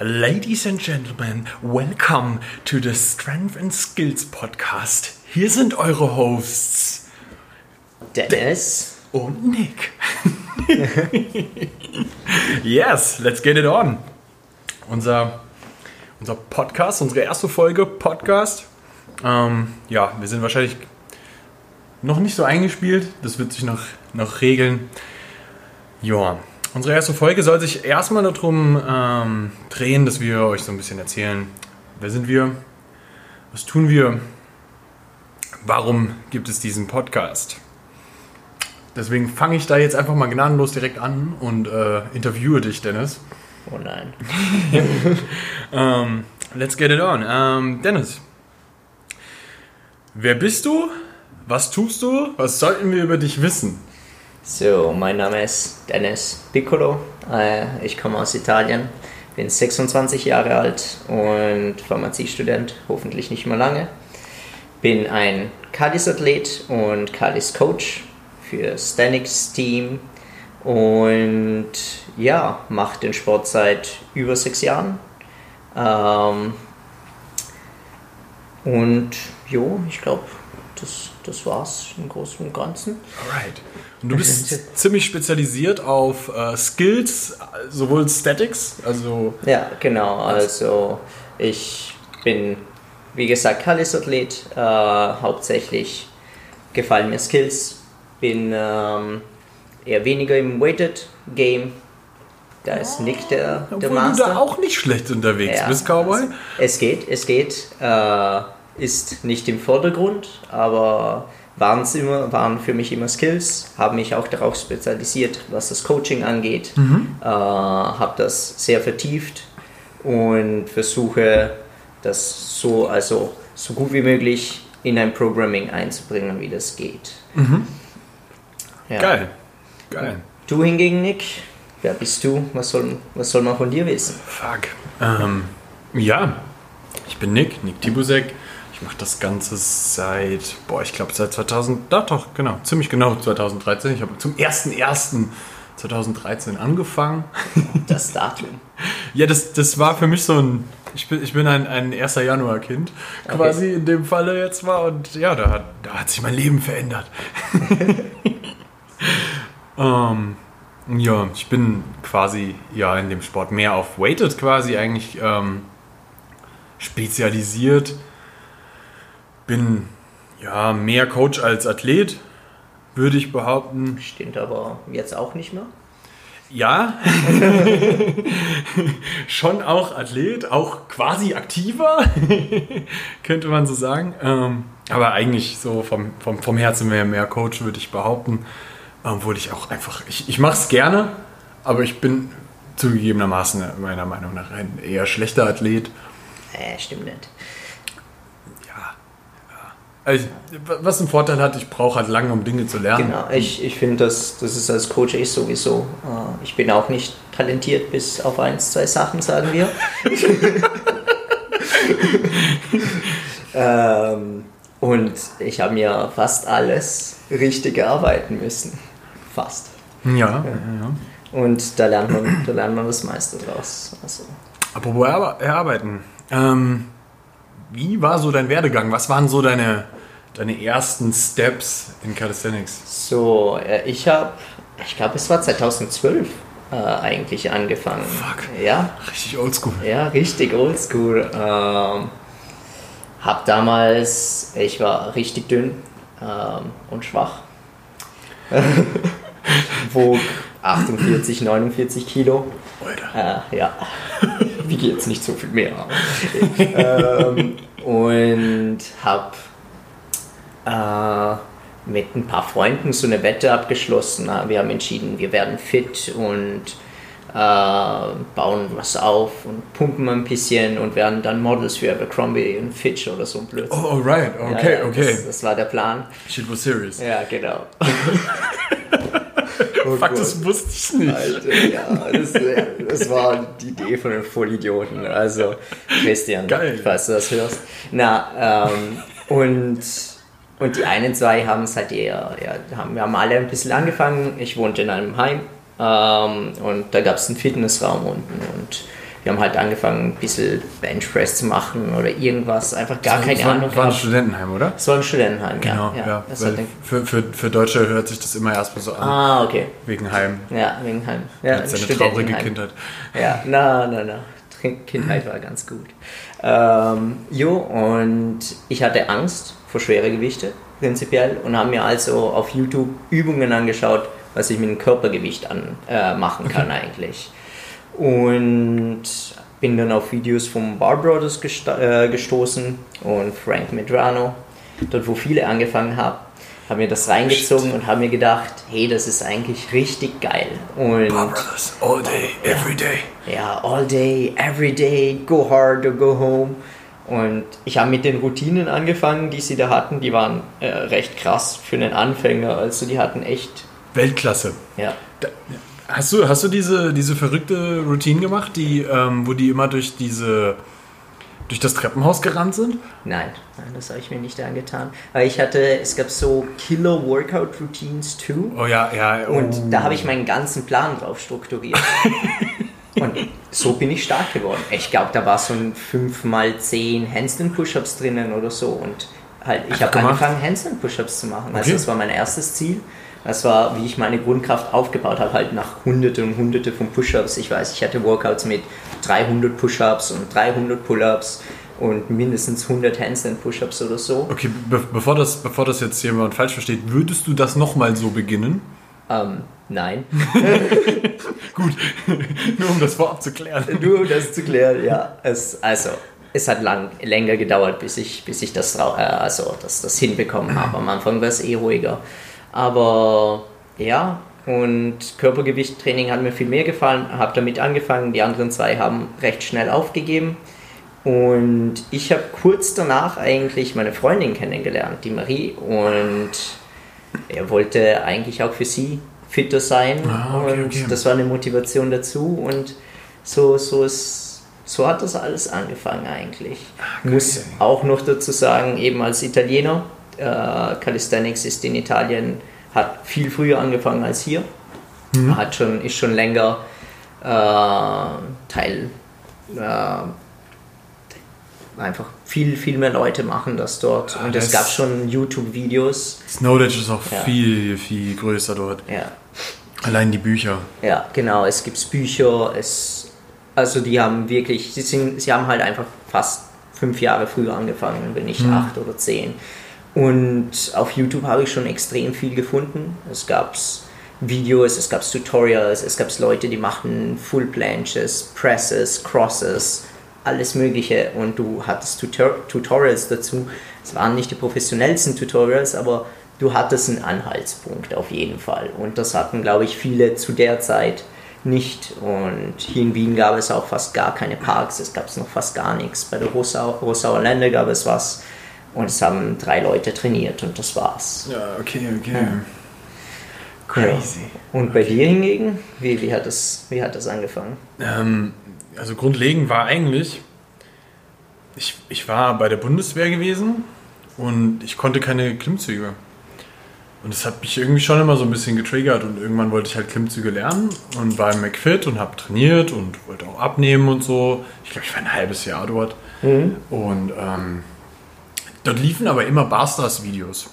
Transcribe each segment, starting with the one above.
Ladies and Gentlemen, welcome to the Strength and Skills Podcast. Hier sind eure Hosts Dennis und Nick. yes, let's get it on. Unser, unser Podcast, unsere erste Folge Podcast. Ähm, ja, wir sind wahrscheinlich noch nicht so eingespielt. Das wird sich noch, noch regeln. Ja, unsere erste Folge soll sich erstmal darum ähm, drehen, dass wir euch so ein bisschen erzählen, wer sind wir, was tun wir, warum gibt es diesen Podcast. Deswegen fange ich da jetzt einfach mal gnadenlos direkt an und äh, interviewe dich, Dennis. Oh nein. um, let's get it on. Um, Dennis, wer bist du? Was tust du? Was sollten wir über dich wissen? So, mein Name ist Dennis Piccolo. Äh, ich komme aus Italien, bin 26 Jahre alt und Pharmaziestudent, hoffentlich nicht mehr lange. Bin ein Kalis-Athlet und Kalis-Coach für Stanix Team und ja, mache den Sport seit über sechs Jahren. Ähm, und jo, ich glaube, das, das war's im Großen und Ganzen. Alright. Und du bist ziemlich spezialisiert auf äh, Skills, sowohl Statics, also. Ja, genau. Also ich bin, wie gesagt, Kalis-Athlet. Äh, hauptsächlich gefallen mir Skills. Bin ähm, eher weniger im Weighted Game. Da ist Nick der, der Obwohl Master. du da auch nicht schlecht unterwegs Ja, bist, Cowboy. also es geht, es geht. Äh, ist nicht im Vordergrund, aber waren immer, waren für mich immer Skills, habe mich auch darauf spezialisiert, was das Coaching angeht, äh, habe das sehr vertieft und versuche das so, also so gut wie möglich in ein Programming einzubringen, wie das geht. Ja. Geil. Geil. Du hingegen, Nick, wer bist du? Was soll, was soll man von dir wissen? Fuck. Ähm, ja, ich bin Nick, Nick Tibusek. Ich mache das Ganze seit, boah, ich glaube seit 2000, doch, doch, genau, ziemlich genau 2013. Ich habe zum 01.01.2013 angefangen. Das Datum. Ja, das, das war für mich so ein, ich bin, ich bin ein, ein 1. Januar-Kind quasi in dem Falle jetzt war und ja, da, hat- da hat sich mein Leben verändert. ähm, ja, ich bin quasi ja in dem Sport mehr auf Weighted quasi eigentlich ähm, spezialisiert. Bin ja mehr Coach als Athlet, würde ich behaupten. Stimmt aber jetzt auch nicht mehr. Ja, schon auch Athlet, auch quasi aktiver, könnte man so sagen. Ähm, aber eigentlich so vom, vom, vom Herzen mehr, mehr Coach, würde ich behaupten. Obwohl ich auch einfach, ich, ich mache es gerne, aber ich bin zugegebenermaßen meiner Meinung nach ein eher schlechter Athlet. Äh, stimmt nicht. Ja. Also, was einen Vorteil hat, ich brauche halt lange, um Dinge zu lernen. Genau, ich, ich finde, das, das ist als Coach ich sowieso. Äh, ich bin auch nicht talentiert bis auf eins, zwei Sachen, sagen wir. ähm, und ich habe mir fast alles richtig erarbeiten müssen. Fast. Ja, ja, ja. Und da lernt man, da lernt man das meiste draus. Also, Apropos Erarbeiten. Ähm, wie war so dein Werdegang? Was waren so deine, deine ersten Steps in Calisthenics? so, äh, ich habe, ich glaube, es war 2012 äh, eigentlich angefangen. Fuck. Ja, Richtig oldschool. Ja, richtig oldschool. Ähm, hab damals, ich war richtig dünn ähm, und schwach. Wog 48, 49 Kilo. Alter. Äh, ja, wiege jetzt nicht so viel mehr. ähm, und hab äh, mit ein paar Freunden so eine Wette abgeschlossen. Wir haben entschieden, wir werden fit und äh, bauen was auf und pumpen ein bisschen und werden dann Models für Abercrombie und Fitch oder so ein Blödsinn. Oh, alright. Ja, Okay, ja, okay. Das, das war der Plan. Shit was serious. Ja, genau. Fuck, das wusste ich nicht. Alter, ja, das, das war die Idee von den Vollidioten. Also, Christian, Geil. falls du das hörst. Na, ähm, und, und die einen zwei haben es halt eher, ja, haben, wir haben alle ein bisschen angefangen. Ich wohnte in einem Heim ähm, und da gab es einen Fitnessraum unten und wir haben halt angefangen, ein bisschen Benchpress zu machen oder irgendwas, einfach gar Das keine war, Ahnung. Das war ein. Studentenheim, oder? Es war ein Studentenheim, Genau, ja. ja. Das den, für, für, für Deutsche hört sich das immer erstmal so an, ah, okay. wegen Heim. Ja, wegen Heim. Ja, Das ist ein eine traurige. Kindheit. Ja, na, na, na. Kindheit war ganz gut. Ähm, jo, und ich hatte Angst vor schwere Gewichte, prinzipiell, und habe mir also auf YouTube Übungen angeschaut, was ich mit dem Körpergewicht an, äh, machen kann eigentlich. Und bin dann auf Videos vom Bar Brothers gesta- äh, gestoßen und Frank Medrano, dort wo viele angefangen haben, habe mir das reingezogen und habe mir gedacht, hey, das ist eigentlich richtig geil. Und Brothers, all day, every day. ja, all day, every day, go hard or go home. Und ich habe mit den Routinen angefangen, die sie da hatten. Die waren äh, recht krass für einen Anfänger. Also die hatten echt, Weltklasse. ja, Da, hast du, hast du diese, diese verrückte Routine gemacht, die, ähm, wo die immer durch diese durch das Treppenhaus gerannt sind? nein, nein, das habe ich mir nicht angetan. Weil ich hatte, es gab so Killer Workout Routines too. Oh ja, ja. Oh. Und da habe ich meinen ganzen Plan drauf strukturiert. Und so bin ich stark geworden. Ich glaube, da war so ein 5x10 Handstand-Push-Ups drinnen oder so. Und halt, ich habe angefangen, Handstand-Push-Ups zu machen. Also Okay. das war mein erstes Ziel. Das war, wie ich meine Grundkraft aufgebaut habe, halt nach hunderte und hunderte von Push-Ups. Ich weiß, ich hatte Workouts mit 300 Push-Ups und 300 Pull-Ups und mindestens 100 Handstand-Push-Ups oder so. Okay, be bevor, das, bevor das jetzt jemand falsch versteht, würdest du das nochmal so beginnen? Ähm, nein. Gut, nur um das vorab zu klären. Nur um das zu klären, ja. Es, also, es hat lang, länger gedauert, bis ich, bis ich das, äh, also, das, das hinbekommen habe. Am Anfang war es eh ruhiger. Aber ja, und Körpergewichttraining hat mir viel mehr gefallen, habe damit angefangen. Die anderen zwei haben recht schnell aufgegeben. Und ich habe kurz danach eigentlich meine Freundin kennengelernt, die Marie. Und er wollte eigentlich auch für sie fitter sein. Ah, okay, und okay. das war eine Motivation dazu. Und so, so, ist, so hat das alles angefangen eigentlich. Ah, Muss auch noch dazu sagen, eben als Italiener, äh, Calisthenics ist in Italien, hat viel früher angefangen als hier. Mhm. Hat schon, ist schon länger äh, Teil. Äh, einfach viel, viel mehr Leute machen das dort. Ah, Und es gab schon YouTube-Videos. Snowditch ist auch Ja. viel, viel größer dort. Ja, Allein die Bücher. Ja, genau. Es gibt Bücher, es, also die haben wirklich, sie, sind, sie haben halt einfach fast fünf Jahre früher angefangen, wenn nicht acht oder zehn. Und auf YouTube habe ich schon extrem viel gefunden. Es gab Videos, es gab Tutorials, es gab Leute, die machen Full Planches, Presses, Crosses, alles Mögliche. Und du hattest Tutor Tutorials dazu. Es waren nicht die professionellsten Tutorials, aber du hattest einen Anhaltspunkt auf jeden Fall. Und das hatten, glaube ich, viele zu der Zeit nicht. Und hier in Wien gab es auch fast gar keine Parks, es gab noch fast gar nichts. Bei der Rosau, Rosauer Lände gab es was. Und es haben drei Leute trainiert und das war's. Ja, okay, okay. Ja. Crazy. Und bei dir hingegen, wie, wie, hat das, wie hat das angefangen? Ähm, also grundlegend war eigentlich, ich, ich war bei der Bundeswehr gewesen und ich konnte keine Klimmzüge. Und das hat mich irgendwie schon immer so ein bisschen getriggert und irgendwann wollte ich halt Klimmzüge lernen und war im McFit und habe trainiert und wollte auch abnehmen und so. Ich glaube, ich war ein halbes Jahr dort. Und ähm, dort liefen aber immer Barstars-Videos.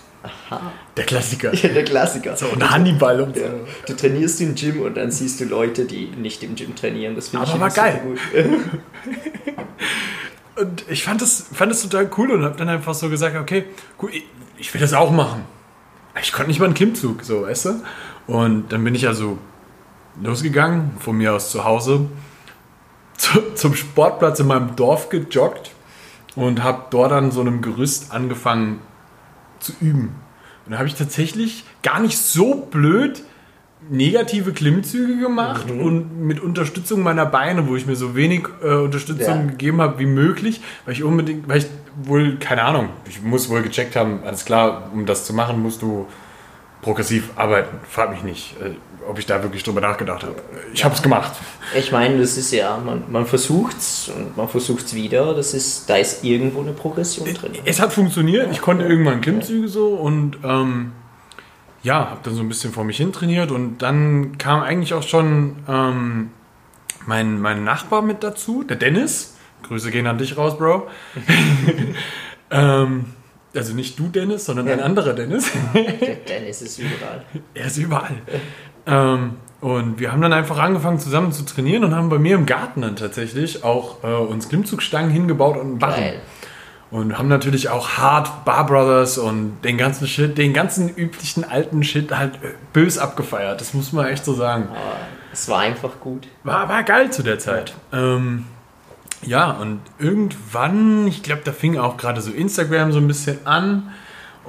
Der Klassiker. Der Klassiker. So, und Hannibal und so. Ja. Du trainierst im Gym und dann siehst du Leute, die nicht im Gym trainieren. Das finde ich Aber immer geil. gut. Und ich fand das, fand das total cool und habe dann einfach so gesagt, okay, cool, ich, ich will das auch machen. Ich konnte nicht mal einen Klimmzug, so, weißt du? Und dann bin ich also losgegangen, von mir aus zu Hause, zu, zum Sportplatz in meinem Dorf gejoggt und habe dort an so einem Gerüst angefangen zu üben. Und da habe ich tatsächlich gar nicht so blöd negative Klimmzüge gemacht und mit Unterstützung meiner Beine, wo ich mir so wenig äh, Unterstützung Ja. gegeben habe wie möglich, weil ich unbedingt, weil ich wohl, keine Ahnung, ich muss wohl gecheckt haben, alles klar, um das zu machen, musst du progressiv arbeiten. Frag mich nicht, äh, ob ich da wirklich drüber nachgedacht habe. Ich habe es gemacht. Ich meine, das ist ja, man, man versucht's und man versucht's wieder. Das ist, da ist irgendwo eine Progression drin. Es hat funktioniert. Ich konnte irgendwann Klimmzüge so und ähm, ja, habe dann so ein bisschen vor mich hin trainiert und dann kam eigentlich auch schon ähm, mein, mein Nachbar mit dazu, der Dennis. Grüße gehen an dich raus, Bro. ähm, also nicht du, Dennis, sondern Ja. ein anderer Dennis. Der Dennis ist überall. er ist überall. Ähm, und wir haben dann einfach angefangen zusammen zu trainieren und haben bei mir im Garten dann tatsächlich auch äh, uns Klimmzugstangen hingebaut und einen Barren. Geil. Und haben natürlich auch Hard Bar Brothers und den ganzen Shit, den ganzen üblichen alten Shit halt äh, bös abgefeiert. Das muss man echt so sagen. Aber es war einfach gut. War, war geil zu der Zeit. Ähm, ja, und irgendwann, ich glaube, da fing auch gerade so Instagram so ein bisschen an.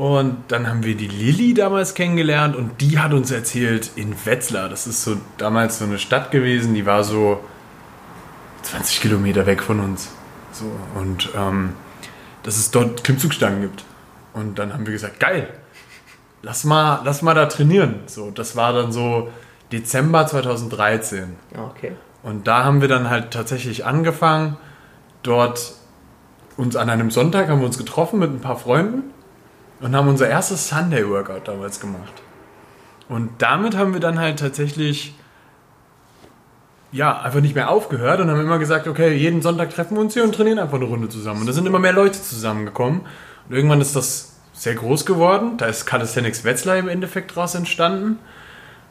Und dann haben wir die Lilly damals kennengelernt und die hat uns erzählt, in Wetzlar, das ist so damals so eine Stadt gewesen, die war so 20 Kilometer weg von uns. So, und ähm, dass es dort Klimmzugstangen gibt. Und dann haben wir gesagt, geil, lass mal, lass mal da trainieren. So, das war dann so Dezember 2013. Okay. Und da haben wir dann halt tatsächlich angefangen, dort uns an einem Sonntag haben wir uns getroffen mit ein paar Freunden und haben unser erstes Sunday Workout damals gemacht. Und damit haben wir dann halt tatsächlich ja, einfach nicht mehr aufgehört und haben immer gesagt, okay, jeden Sonntag treffen wir uns hier und trainieren einfach eine Runde zusammen. Und da sind immer mehr Leute zusammengekommen. Und irgendwann ist das sehr groß geworden. Da ist Calisthenics Wetzlar im Endeffekt draus entstanden.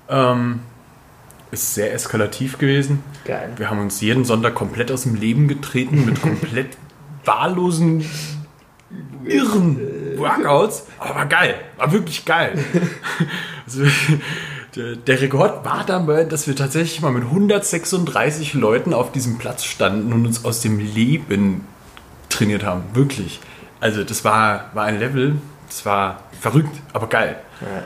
Ähm, ist sehr eskalativ gewesen. Geil. Wir haben uns jeden Sonntag komplett aus dem Leben getreten mit komplett wahllosen, irren Workouts. Aber war geil. War wirklich geil. Also, der, der Rekord war dabei, dass wir tatsächlich mal mit 136 Leuten auf diesem Platz standen und uns aus dem Leben trainiert haben. Wirklich. Also das war, war ein Level, das war verrückt, aber geil. Ja.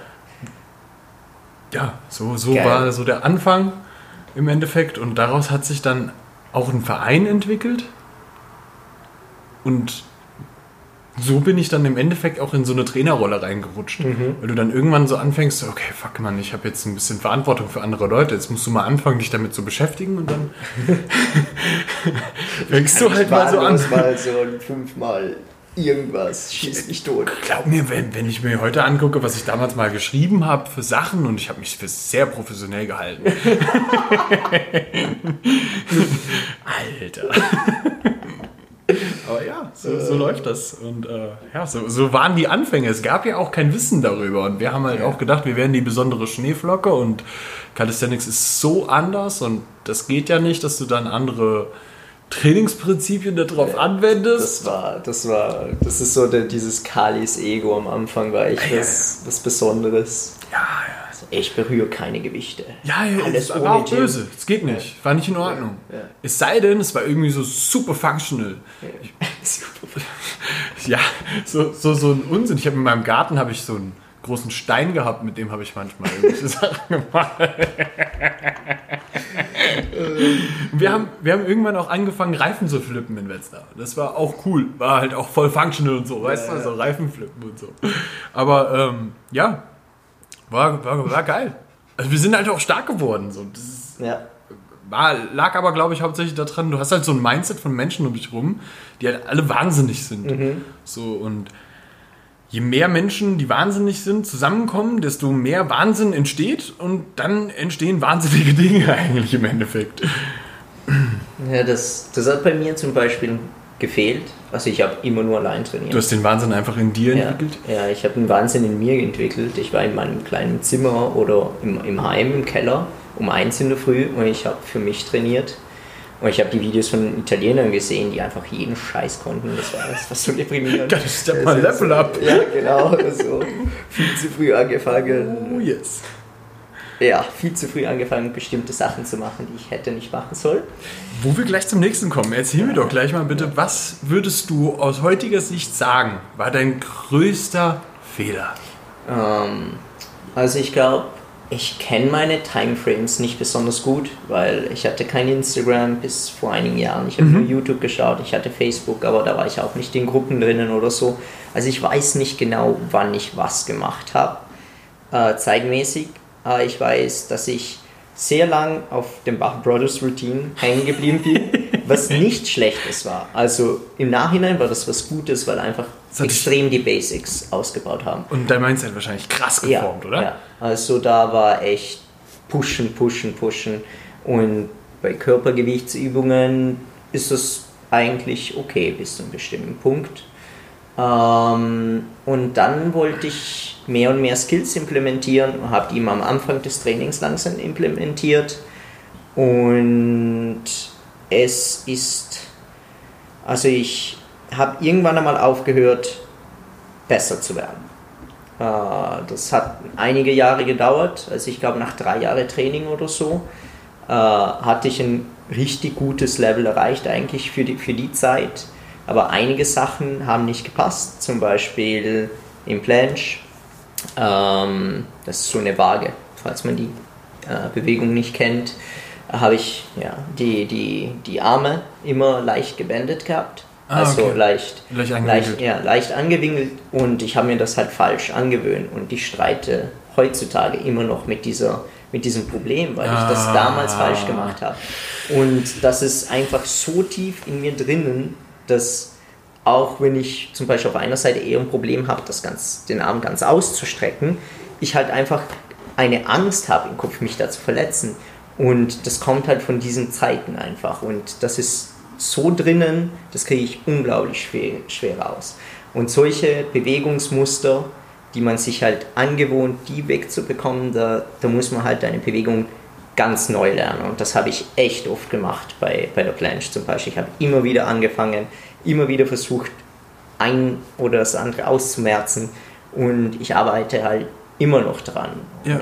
Ja, so, so Geil. war so der Anfang im Endeffekt und daraus hat sich dann auch ein Verein entwickelt und so bin ich dann im Endeffekt auch in so eine Trainerrolle reingerutscht, Mhm. weil du dann irgendwann so anfängst, okay, fuck man, ich habe jetzt ein bisschen Verantwortung für andere Leute, jetzt musst du mal anfangen, dich damit zu beschäftigen und dann fängst du halt mal so an. mal so fünfmal irgendwas schießt mich tot. Glaub mir, wenn, wenn ich mir heute angucke, was ich damals mal geschrieben habe für Sachen und ich habe mich für sehr professionell gehalten. Alter. Aber ja, so, so läuft das. Und äh, ja, so, so waren die Anfänge. Es gab ja auch kein Wissen darüber. Und wir haben halt auch gedacht, wir wären die besondere Schneeflocke und Calisthenics ist so anders und das geht ja nicht, dass du dann andere Trainingsprinzipien darauf anwendest. Das war, das war, das ist so der, dieses Kalis Ego am Anfang war echt Ja, was, was Besonderes. ja, ja. Also ich berühre keine Gewichte. Ja, ja, Alles es war auch Gym. böse. Es geht nicht. War nicht in Ordnung. Ja. Es sei denn, es war irgendwie so super functional. Ja, so, so, so ein Unsinn. Ich habe in meinem Garten habe ich so einen großen Stein gehabt, mit dem habe ich manchmal irgendwelche Sachen gemacht. Wir haben, wir haben irgendwann auch angefangen, Reifen zu flippen in Wetzlar. Das war auch cool. War halt auch voll functional und so, weißt du, so Reifen flippen und so. Aber ähm, ja, war, war, war geil. Also wir sind halt auch stark geworden. So. Das ist, Ja. war, lag aber, glaube ich, hauptsächlich daran, du hast halt so ein Mindset von Menschen um dich rum, die halt alle wahnsinnig sind. So und je mehr Menschen, die wahnsinnig sind, zusammenkommen, desto mehr Wahnsinn entsteht und dann entstehen wahnsinnige Dinge eigentlich im Endeffekt. Ja, das, das hat bei mir zum Beispiel gefehlt. Also ich habe immer nur allein trainiert. Du hast den Wahnsinn einfach in dir ja, entwickelt. ja, ich habe einen Wahnsinn in mir entwickelt. Ich war in meinem kleinen Zimmer oder im, im Heim, im Keller, um eins in der Früh und ich habe für mich trainiert. Und ich habe die Videos von Italienern gesehen, die einfach jeden Scheiß konnten. Das war, das war so deprimierend. Geil, step mal Level up. Ja, genau. So viel zu früh angefangen. Oh yes. Ja, viel zu früh angefangen, bestimmte Sachen zu machen, die ich hätte nicht machen sollen. Wo wir gleich zum nächsten kommen, erzähl mir doch gleich mal bitte, was würdest du aus heutiger Sicht sagen, war dein größter Fehler? Ähm, also ich glaube, ich kenne meine Timeframes nicht besonders gut, weil ich hatte kein Instagram bis vor einigen Jahren. Ich habe nur YouTube geschaut, ich hatte Facebook, aber da war ich auch nicht in Gruppen drinnen oder so. Also ich weiß nicht genau, wann ich was gemacht habe, äh, zeitmäßig. Aber ich weiß, dass ich sehr lang auf dem Bach Brothers Routine hängen geblieben bin, was nicht Schlechtes war. Also im Nachhinein war das was Gutes, weil einfach extrem die Basics ausgebaut haben. Und dein Mindset wahrscheinlich krass Ja, geformt, oder? Ja, also da war echt pushen, pushen, pushen und bei Körpergewichtsübungen ist das eigentlich okay bis zu einem bestimmten Punkt. Ähm, und dann wollte ich mehr und mehr Skills implementieren habe die am Anfang des Trainings langsam implementiert. Und es ist, also ich habe irgendwann einmal aufgehört, besser zu werden. Äh, das hat einige Jahre gedauert, also ich glaube nach drei Jahren Training oder so, äh, hatte ich ein richtig gutes Level erreicht eigentlich für die, für die Zeit. Aber einige Sachen haben nicht gepasst, zum Beispiel im Planche. Ähm, das ist so eine Waage, falls man die äh, Bewegung nicht kennt, habe ich ja, die, die, die Arme immer leicht gebändet gehabt. Ah, also okay. leicht, leicht, leicht, ja, leicht angewinkelt und ich habe mir das halt falsch angewöhnt und ich streite heutzutage immer noch mit, dieser, mit diesem Problem, weil ah. ich das ah. damals falsch gemacht habe. Und das ist einfach so tief in mir drinnen, dass auch wenn ich zum Beispiel auf einer Seite eher ein Problem habe, das ganz, den Arm ganz auszustrecken, ich halt einfach eine Angst habe im Kopf, mich da zu verletzen. Und das kommt halt von diesen Zeiten einfach. Und das ist so drinnen, das kriege ich unglaublich schwer, schwer raus. Und solche Bewegungsmuster, die man sich halt angewohnt, die wegzubekommen, da, da muss man halt eine Bewegung ganz neu lernen. Und das habe ich echt oft gemacht bei, bei der Planche zum Beispiel. Ich habe immer wieder angefangen, immer wieder versucht, ein oder das andere auszumerzen. Und ich arbeite halt immer noch dran. Ja.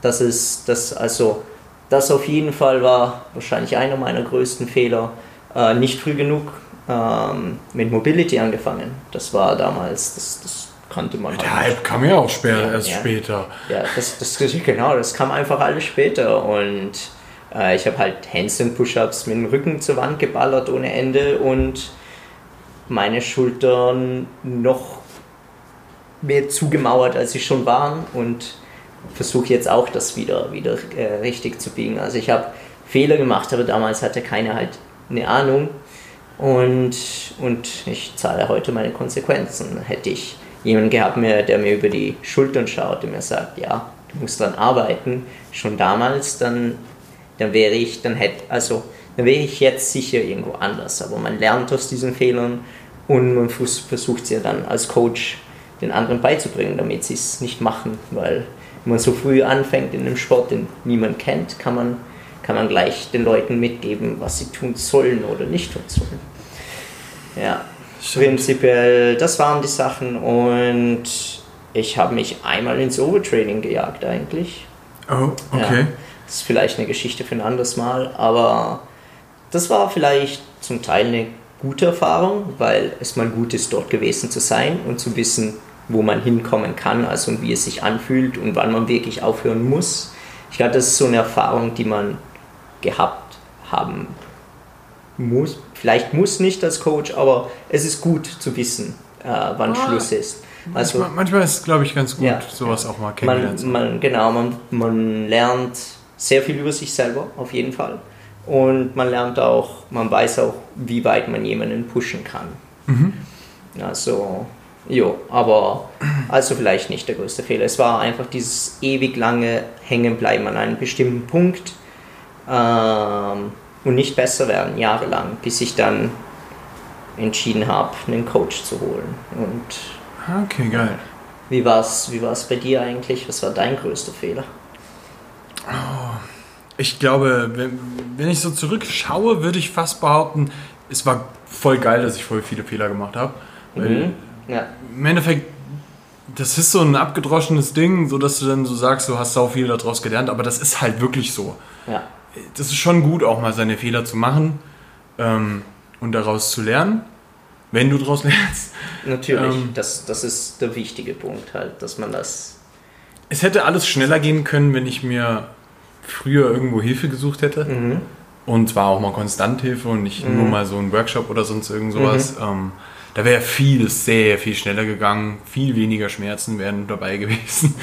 Das ist das, also, das auf jeden Fall war wahrscheinlich einer meiner größten Fehler äh, nicht früh genug ähm, mit Mobility angefangen. Das war damals, das, das konnte man Der halt Hype kam ja auch später, ja, erst ja. später. Ja, das, das, genau, das kam einfach alles später und äh, ich habe halt Handstand Push-Ups mit dem Rücken zur Wand geballert ohne Ende und meine Schultern noch mehr zugemauert, als sie schon waren und versuche jetzt auch das wieder, wieder äh, richtig zu biegen. Also ich habe Fehler gemacht, aber damals hatte keiner halt eine Ahnung und, und ich zahle heute meine Konsequenzen. Hätte ich jemanden gehabt, der mir über die Schultern schaut und mir sagt, ja, du musst dran arbeiten, schon damals, dann, dann wäre ich, dann hätte, also, dann wäre ich jetzt sicher irgendwo anders. Aber man lernt aus diesen Fehlern und man versucht sie dann als Coach den anderen beizubringen, damit sie es nicht machen, weil wenn man so früh anfängt in einem Sport, den niemand kennt, kann man kann man gleich den Leuten mitgeben, was sie tun sollen oder nicht tun sollen. Ja. Prinzipiell, das waren die Sachen und ich habe mich einmal ins Overtraining gejagt eigentlich. Oh, okay. Ja, das ist vielleicht eine Geschichte für ein anderes Mal, aber das war vielleicht zum Teil eine gute Erfahrung, weil es mal gut ist, dort gewesen zu sein und zu wissen, wo man hinkommen kann, also und wie es sich anfühlt und wann man wirklich aufhören muss. Ich glaube, das ist so eine Erfahrung, die man gehabt haben muss. Vielleicht muss nicht als Coach, aber es ist gut zu wissen, äh, wann ah, Schluss ist. Also, manchmal, manchmal ist es, glaube ich, ganz gut, ja, sowas auch mal kennenzulernen. Man, man, genau, man, man lernt sehr viel über sich selber, auf jeden Fall. Und man lernt auch, man weiß auch, wie weit man jemanden pushen kann. Mhm. Also, jo, aber also vielleicht nicht der größte Fehler. Es war einfach dieses ewig lange Hängenbleiben an einem bestimmten Punkt ähm, und nicht besser werden, jahrelang, bis ich dann entschieden habe, einen Coach zu holen. Und okay, geil. Wie war es wie war's bei dir eigentlich? Was war dein größter Fehler? Oh, ich glaube, wenn, wenn ich so zurückschaue, würde ich fast behaupten, es war voll geil, dass ich voll viele Fehler gemacht habe. Mhm. Ja. Im Endeffekt, das ist so ein abgedroschenes Ding, so dass du dann so sagst, du hast sau viel daraus gelernt, aber das ist halt wirklich so. Ja das ist schon gut, auch mal seine Fehler zu machen ähm, und daraus zu lernen, wenn du daraus lernst. Natürlich, ähm, das, das ist der wichtige Punkt halt, dass man das. Es hätte alles schneller gehen können, wenn ich mir früher irgendwo Hilfe gesucht hätte. Mhm. Und zwar auch mal konstant Hilfe und nicht mhm. nur mal so ein Workshop oder sonst irgend sowas. Mhm. Ähm, da wäre vieles sehr viel schneller gegangen, viel weniger Schmerzen wären dabei gewesen.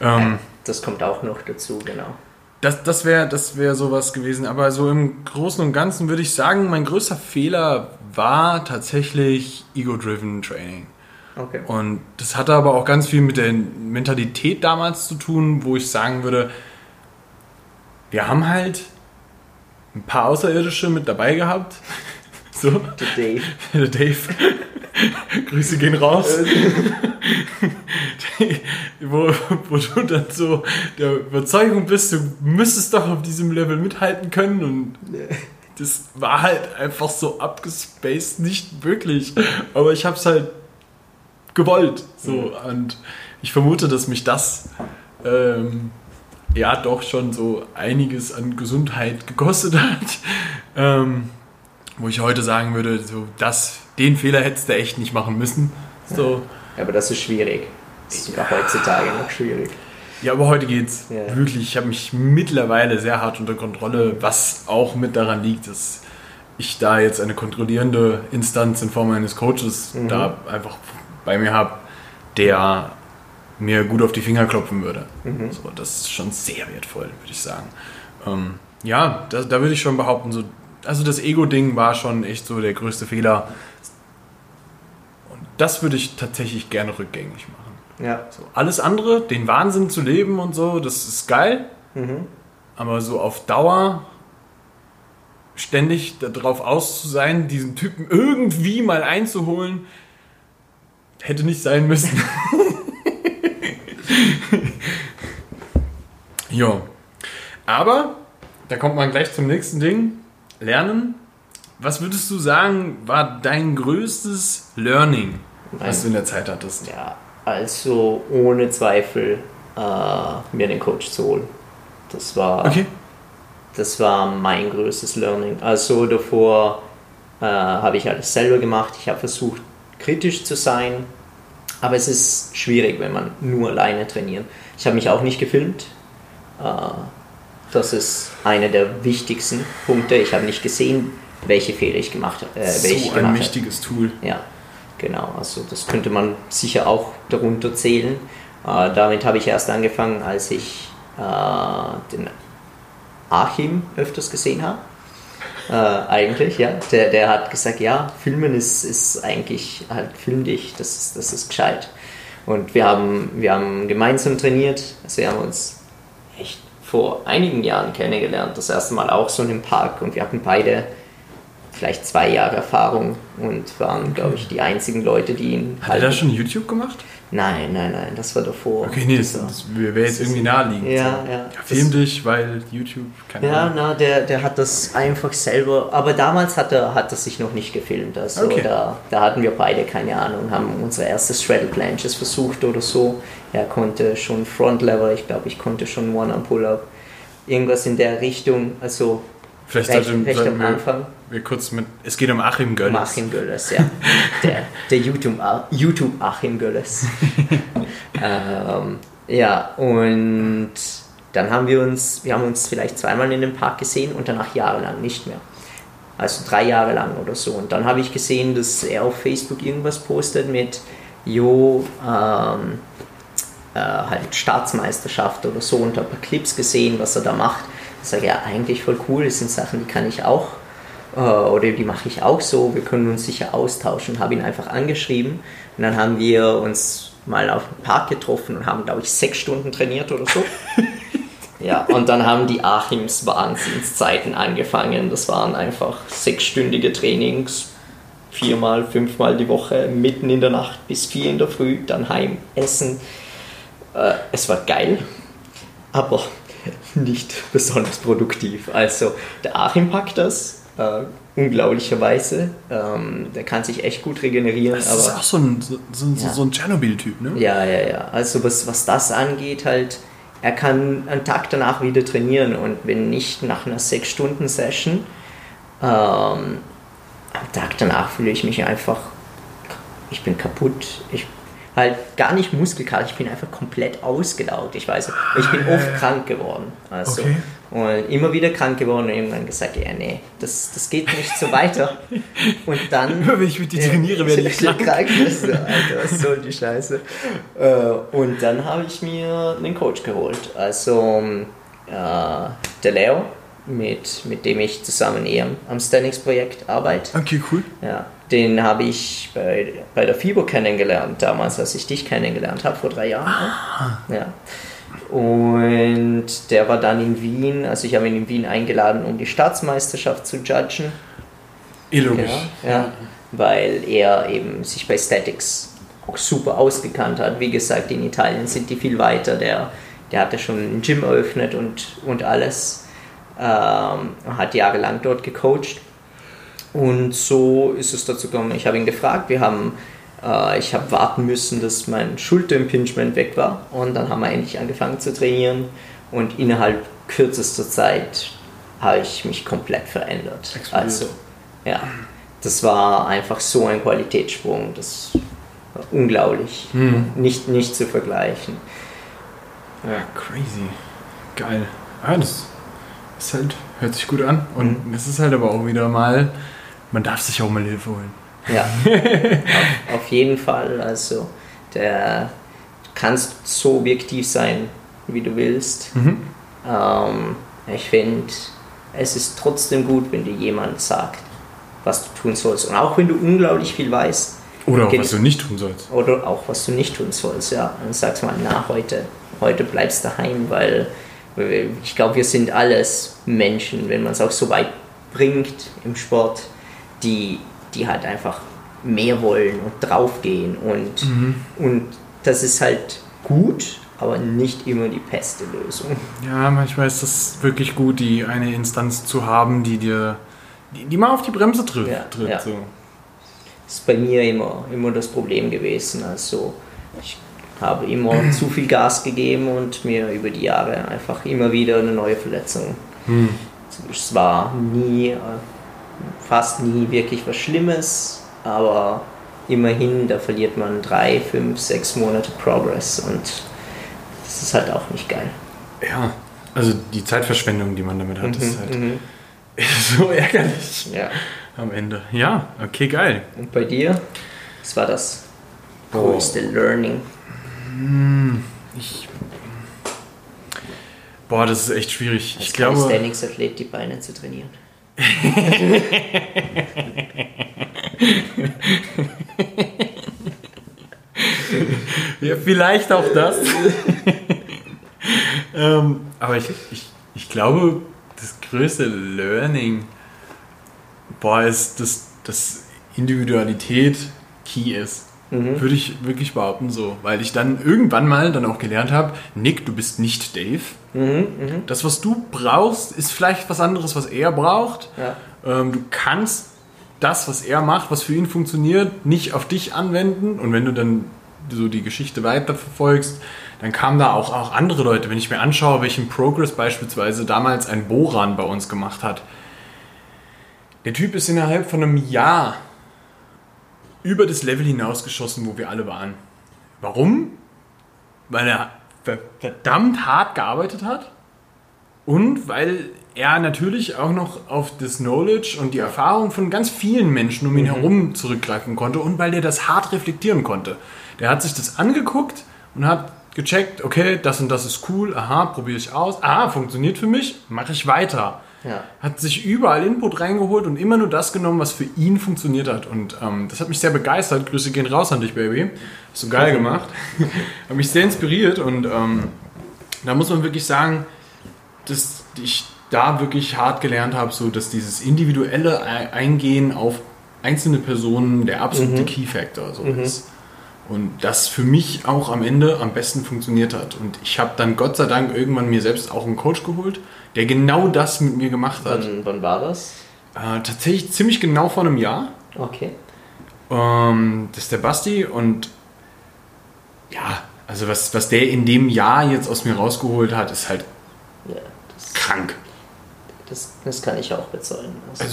ähm, das kommt auch noch dazu, genau. Das, das wäre das wär sowas gewesen. Aber so im Großen und Ganzen würde ich sagen, mein größter Fehler war tatsächlich Ego-Driven Training. Okay. Und das hatte aber auch ganz viel mit der Mentalität damals zu tun, wo ich sagen würde, wir haben halt ein paar Außerirdische mit dabei gehabt. So. Der Dave. Der Dave. Grüße gehen raus. wo, wo du dann so der Überzeugung bist, du müsstest doch auf diesem Level mithalten können und das war halt einfach so abgespaced, nicht wirklich. Aber ich hab's halt gewollt. So. Und ich vermute, dass mich das ähm, ja doch schon so einiges an Gesundheit gekostet hat. Ähm, wo ich heute sagen würde, so das, den Fehler hättest du echt nicht machen müssen. So. Ja, aber das ist schwierig. Das ist sogar heutzutage noch schwierig. Ja, aber heute geht's Ja. wirklich. Ich habe mich mittlerweile sehr hart unter Kontrolle, was auch mit daran liegt, dass ich da jetzt eine kontrollierende Instanz in Form eines Coaches Mhm. da einfach bei mir habe, der mir gut auf die Finger klopfen würde. Mhm. So, das ist schon sehr wertvoll, würde ich sagen. Ähm, ja, da, da würde ich schon behaupten, so, also das Ego-Ding war schon echt so der größte Fehler. Und das würde ich tatsächlich gerne rückgängig machen. Ja. So, alles andere, den Wahnsinn zu leben und so, das ist geil. Mhm. Aber so auf Dauer ständig darauf aus zu sein, diesen Typen irgendwie mal einzuholen, hätte nicht sein müssen. jo. Aber, da kommt man gleich zum nächsten Ding. Lernen. Was würdest du sagen, war dein größtes Learning, was du in der Zeit hattest? Ja, also ohne Zweifel äh, mir den Coach zu holen. Das war, Okay. das war mein größtes Learning. Also davor äh, habe ich alles selber gemacht. Ich habe versucht, kritisch zu sein. Aber es ist schwierig, wenn man nur alleine trainiert. Ich habe mich auch nicht gefilmt. Äh, das ist einer der wichtigsten Punkte. Ich habe nicht gesehen, welche Fehler ich gemacht habe. Äh, welche ich so ein habe. wichtiges Tool. Ja, genau. Also das könnte man sicher auch darunter zählen. Äh, damit habe ich erst angefangen, als ich äh, den Achim öfters gesehen habe. Äh, eigentlich, ja. Der, der hat gesagt, ja, Filmen ist, ist eigentlich, halt, film dich, das ist, das ist gescheit. Und wir haben, wir haben gemeinsam trainiert. Also wir haben uns echt vor einigen Jahren kennengelernt. Das erste Mal auch so in einem Park und wir hatten beide vielleicht zwei Jahre Erfahrung und waren, glaube ich, die einzigen Leute, die ihn Hat er da schon YouTube gemacht? Nein, nein, nein, das war davor. Okay, nee, das, Das wäre jetzt irgendwie naheliegend. Ja, so. ja. film dich, weil YouTube, keine Ja, Ahnung. na, der, der hat das einfach selber, aber damals hat er, hat er sich noch nicht gefilmt. Also Okay. da, da hatten wir beide keine Ahnung, haben unsere erste Straddle Planches versucht oder so. Er konnte schon Front Lever, ich glaube, ich konnte schon One-Arm Pull-Up. Irgendwas in der Richtung, also Vielleicht recht, recht am Anfang. Wir kurz mit. Es geht um Achim Gölles. Achim Gölles, ja. Der, der YouTube, YouTube Achim Gölles. ähm, ja, und dann haben wir uns, wir haben uns vielleicht zweimal in dem Park gesehen und danach jahrelang nicht mehr. Also drei Jahre lang oder so. Und dann habe ich gesehen, dass er auf Facebook irgendwas postet mit, jo, ähm, äh, halt Staatsmeisterschaft oder so und habe ein paar Clips gesehen, was er da macht. Ich sage, ja, eigentlich voll cool, das sind Sachen, die kann ich auch äh, oder die mache ich auch so, wir können uns sicher austauschen. Habe ihn einfach angeschrieben und dann haben wir uns mal auf dem Park getroffen und haben, glaube ich, sechs Stunden trainiert oder so. ja, und dann haben die Achims Wahnsinnszeiten angefangen. Das waren einfach sechsstündige Trainings, viermal, fünfmal die Woche, mitten in der Nacht bis vier in der Früh, dann heim essen. Äh, es war geil, aber nicht besonders produktiv. Also der Achim packt das, äh, unglaublicherweise. Ähm, der kann sich echt gut regenerieren. Das ist aber auch so ein, so, so, Ja. so ein Tschernobyl-Typ, ne? ja, ja, ja. Also was, was das angeht, halt, er kann einen Tag danach wieder trainieren und wenn nicht nach einer 6-Stunden-Session, ähm, am Tag danach fühle ich mich einfach, ich bin kaputt. Ich halt gar nicht muskelkater, ich bin einfach komplett ausgelaugt. Ich weiß, ich bin oft krank geworden. Also, Okay. Und immer wieder krank geworden und irgendwann gesagt, ja, nee, das, das geht nicht so weiter. Und dann Immer wenn ich mit dir trainiere, werde ich krank. ist, Alter, was soll die Scheiße? Äh, und dann habe ich mir einen Coach geholt. Also äh, der Leo, mit, mit dem ich zusammen eher am Standings-Projekt arbeite. Okay, cool. Ja, den habe ich bei, bei der FIBO kennengelernt, damals, als ich dich kennengelernt habe, vor drei Jahren. Ja. Und der war dann in Wien, also ich habe ihn in Wien eingeladen, um die Staatsmeisterschaft zu judgen. Illogisch. Ja, ja, weil er eben sich bei Statics auch super ausgekannt hat. Wie gesagt, in Italien sind die viel weiter. Der, der hatte schon ein Gym eröffnet und, und alles. Ähm, hat jahrelang dort gecoacht. Und so ist es dazu gekommen. Ich habe ihn gefragt, wir haben, ich habe warten müssen, dass mein Schulterimpingement weg war. Und dann haben wir endlich angefangen zu trainieren. Und innerhalb kürzester Zeit habe ich mich komplett verändert. Explodiert. Also, ja, das war einfach so ein Qualitätssprung. Das war unglaublich. Hm. Nicht, nicht zu vergleichen. Ja, crazy. Geil. Ja, das ist halt, hört sich gut an. Und es ist halt aber auch wieder mal, man darf sich auch mal Hilfe holen. Ja, auf, auf jeden Fall. Also, der, du kannst so objektiv sein, wie du willst. Mhm. Ähm, ich finde, es ist trotzdem gut, wenn dir jemand sagt, was du tun sollst. Und auch wenn du unglaublich viel weißt. Oder auch, was du nicht tun sollst. Oder auch, was du nicht tun sollst, ja. Und sagst mal, na, heute, heute bleibst daheim, weil ich glaube, wir sind alles Menschen, wenn man es auch so weit bringt im Sport, die, die halt einfach mehr wollen und draufgehen. Und, und das ist halt gut, aber nicht immer die beste Lösung. Ja, manchmal ist das wirklich gut, die eine Instanz zu haben, die dir, die, die mal auf die Bremse trifft. Ja, tritt, ja. So. Das ist bei mir immer, immer das Problem gewesen. Also ich habe immer zu viel Gas gegeben und mir über die Jahre einfach immer wieder eine neue Verletzung. Hm. Es war nie, fast nie wirklich was Schlimmes, aber immerhin, da verliert man drei, fünf, sechs Monate Progress und das ist halt auch nicht geil. Ja, also die Zeitverschwendung, die man damit hat, ist halt Mhm. so ärgerlich Ja. am Ende. Ja, okay, geil. Und bei dir? Was war das Boah. größte Learning? Ich. Boah, das ist echt schwierig. Als Ich glaube. Calisthenics-Athlet die Beine zu trainieren. Ja, vielleicht auch das. ähm, aber ich, ich, ich glaube, das größte Learning boah, ist, dass, dass Individualität key ist. Würde ich wirklich behaupten so. Weil ich dann irgendwann mal dann auch gelernt habe, Nick, du bist nicht Dave. Das, was du brauchst, ist vielleicht was anderes, was er braucht. Ja. Ähm, du kannst das, was er macht, was für ihn funktioniert, nicht auf dich anwenden. Und wenn du dann so die Geschichte weiterverfolgst, dann kamen da auch, auch andere Leute. Wenn ich mir anschaue, welchen Progress beispielsweise damals ein Boran bei uns gemacht hat. Der Typ ist innerhalb von einem Jahr über das Level hinausgeschossen, wo wir alle waren. Warum? Weil er ver- verdammt hart gearbeitet hat und weil er natürlich auch noch auf das Knowledge und die Erfahrung von ganz vielen Menschen um ihn herum zurückgreifen konnte und weil er das hart reflektieren konnte. Der hat sich das angeguckt und hat gecheckt, okay, das und das ist cool, aha, probiere ich aus, aha, funktioniert für mich, mache ich weiter. Ja. Hat sich überall Input reingeholt und immer nur das genommen, was für ihn funktioniert hat. Und ähm, das hat mich sehr begeistert. Grüße gehen raus an dich, Baby. Hast du geil gemacht. hat mich sehr inspiriert und ähm, da muss man wirklich sagen, dass ich da wirklich hart gelernt habe, so dass dieses individuelle Ei- Eingehen auf einzelne Personen der absolute Key Factor so ist. Und das für mich auch am Ende am besten funktioniert hat. Und ich habe dann Gott sei Dank irgendwann mir selbst auch einen Coach geholt, der genau das mit mir gemacht hat. Wann, wann war das? Äh, tatsächlich ziemlich genau vor einem Jahr. Okay. Ähm, das ist der Basti und ja, also was, was der in dem Jahr jetzt aus mir rausgeholt hat, ist halt Ja, krank. Das, das kann ich auch bezeugen. Also,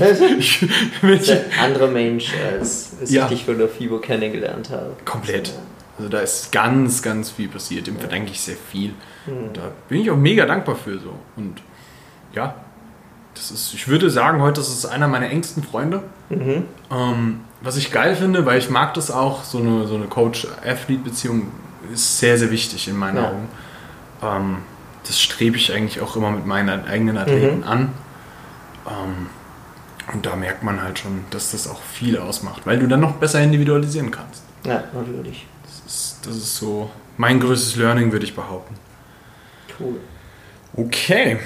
Also, ich, ich, ein anderer Mensch, als, als Ja. ich dich von der FIBO kennengelernt habe. komplett. Also da ist ganz, ganz viel passiert. Dem verdanke ich sehr viel. Und da bin ich auch mega dankbar für so. Und ja, das ist, ich würde sagen, heute ist es einer meiner engsten Freunde. Ähm, was ich geil finde, weil ich mag das auch, so eine, so eine Coach-Athlete-Beziehung ist sehr, sehr wichtig in meinen Ja. Augen. Ähm, das strebe ich eigentlich auch immer mit meinen eigenen Athleten an. Ähm, und da merkt man halt schon, dass das auch viel ausmacht, weil du dann noch besser individualisieren kannst. Ja, natürlich. Das ist, Das ist so mein größtes Learning, würde ich behaupten. Cool. Okay,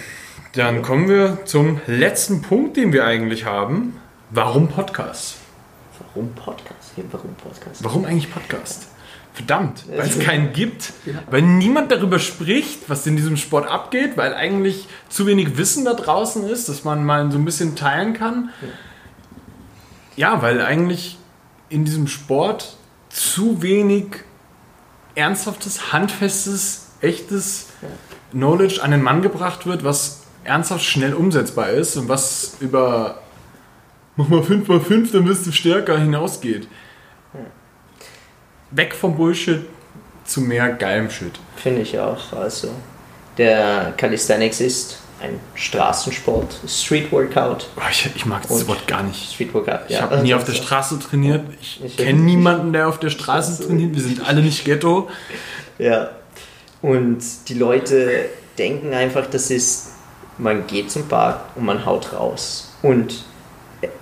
dann kommen wir zum letzten Punkt, den wir eigentlich haben. Warum Podcast? Warum Podcast? Warum Podcast? Warum eigentlich Podcast? Verdammt, weil es keinen gibt, weil niemand darüber spricht, was in diesem Sport abgeht, weil eigentlich zu wenig Wissen da draußen ist, dass man mal so ein bisschen teilen kann. Ja, weil eigentlich in diesem Sport zu wenig ernsthaftes, handfestes, echtes Knowledge an den Mann gebracht wird, was ernsthaft schnell umsetzbar ist und was über mach mal 5 mal 5, dann wirst du stärker hinausgeht. Weg vom Bullshit zu mehr geilem Shit. Finde ich auch. Also, der Calisthenics ist ein Straßensport, Street Workout. Boah, ich, ich mag das Wort gar nicht. Street Workout, Ich habe nie auf der Straße trainiert. Ich, Ich- kenne niemanden, der auf der Straße trainiert. Wir sind alle nicht Ghetto. Ja. Und die Leute denken einfach, das ist, man geht zum Park und man haut raus. Und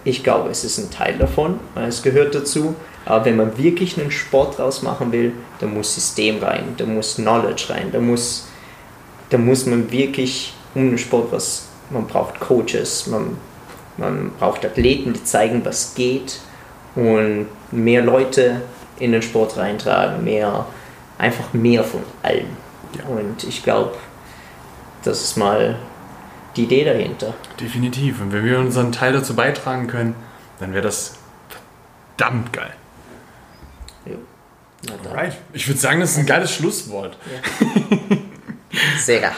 ich glaube, es ist ein Teil davon, es gehört dazu. Aber wenn man wirklich einen Sport draus machen will, da muss System rein, da muss Knowledge rein, da muss, da muss man wirklich um den Sport was, man braucht Coaches, man, man braucht Athleten, die zeigen, was geht und mehr Leute in den Sport reintragen, mehr, einfach mehr von allem. Und ich glaube, das ist mal die Idee dahinter. Definitiv. Und wenn wir unseren Teil dazu beitragen können, dann wäre das verdammt geil. Alright. Ich würde sagen, das ist ein geiles Schlusswort. Sehr.